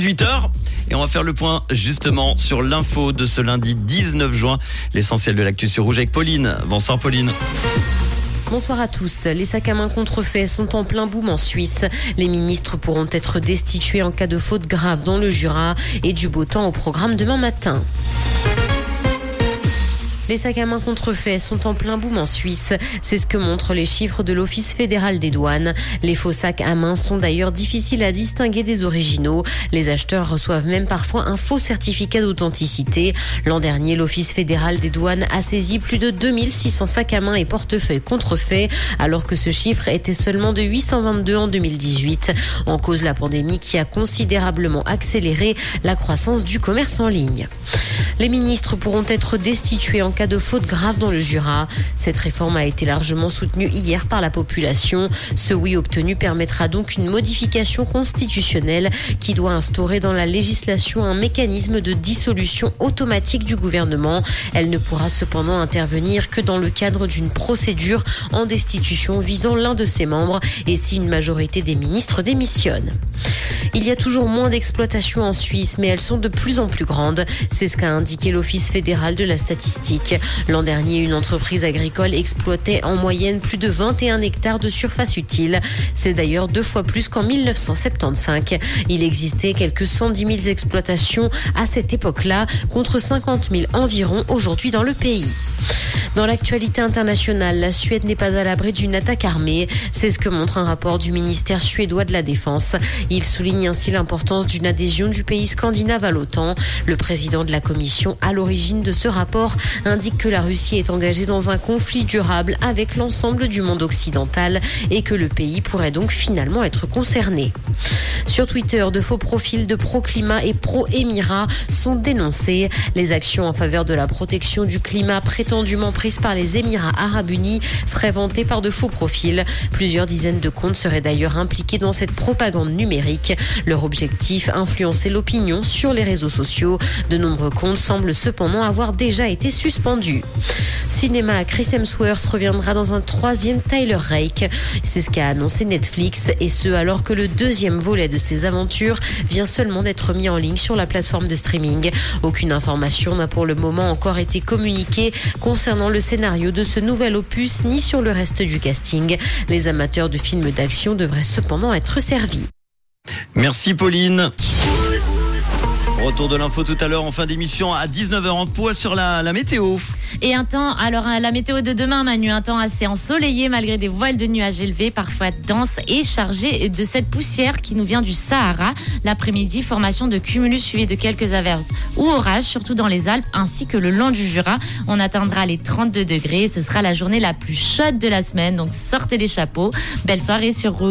18h et on va faire le point justement sur l'info de ce lundi 19 juin. L'essentiel de l'actu sur Rouge avec Pauline. Bonsoir Pauline. Bonsoir à tous. Les sacs à main contrefaits sont en plein boom en Suisse. Les ministres pourront être destitués en cas de faute grave dans le Jura et du beau temps au programme demain matin. Les sacs à main contrefaits sont en plein boom en Suisse. C'est ce que montrent les chiffres de l'Office fédéral des douanes. Les faux sacs à main sont d'ailleurs difficiles à distinguer des originaux. Les acheteurs reçoivent même parfois un faux certificat d'authenticité. L'an dernier, l'Office fédéral des douanes a saisi plus de 2600 sacs à main et portefeuilles contrefaits, alors que ce chiffre était seulement de 822 en 2018. En cause la pandémie qui a considérablement accéléré la croissance du commerce en ligne. Les ministres pourront être destitués en cas de faute grave dans le Jura. Cette réforme a été largement soutenue hier par la population. Ce oui obtenu permettra donc une modification constitutionnelle qui doit instaurer dans la législation un mécanisme de dissolution automatique du gouvernement. Elle ne pourra cependant intervenir que dans le cadre d'une procédure en destitution visant l'un de ses membres et si une majorité des ministres démissionne. Il y a toujours moins d'exploitations en Suisse, mais elles sont de plus en plus grandes. C'est ce qu'a indiqué l'Office fédéral de la statistique. L'an dernier, une entreprise agricole exploitait en moyenne plus de 21 hectares de surface utile. C'est d'ailleurs deux fois plus qu'en 1975. Il existait quelques 110 000 exploitations à cette époque-là, contre 50 000 environ aujourd'hui dans le pays. Dans l'actualité internationale, la Suède n'est pas à l'abri d'une attaque armée. C'est ce que montre un rapport du ministère suédois de la Défense. Il souligne ainsi l'importance d'une adhésion du pays scandinave à l'OTAN. Le président de la commission à l'origine de ce rapport indique que la Russie est engagée dans un conflit durable avec l'ensemble du monde occidental et que le pays pourrait donc finalement être concerné. Sur Twitter, de faux profils de pro-climat et pro-émirat sont dénoncés. Les actions en faveur de la protection du climat prétendument prises par les Émirats arabes unis seraient vantées par de faux profils. Plusieurs dizaines de comptes seraient d'ailleurs impliqués dans cette propagande numérique. Leur objectif, influencer l'opinion sur les réseaux sociaux. De nombreux comptes semblent cependant avoir déjà été suspendus. Cinéma, Chris Hemsworth reviendra dans un troisième Tyler Rake. C'est ce qu'a annoncé Netflix et ce alors que le deuxième volet de ses aventures vient seulement d'être mis en ligne sur la plateforme de streaming. Aucune information n'a pour le moment encore été communiquée concernant le scénario de ce nouvel opus ni sur le reste du casting. Les amateurs de films d'action devraient cependant être servis. Merci Pauline. Retour de l'info tout à l'heure en fin d'émission à 19h en poids sur la, météo. Et un temps, alors la météo de demain, Manu, un temps assez ensoleillé malgré des voiles de nuages élevés, parfois denses et chargés de cette poussière qui nous vient du Sahara. L'après-midi, formation de cumulus suivi de quelques averses ou orages, surtout dans les Alpes ainsi que le long du Jura. On atteindra les 32 degrés. Ce sera la journée la plus chaude de la semaine, donc sortez les chapeaux. Belle soirée sur Rouge.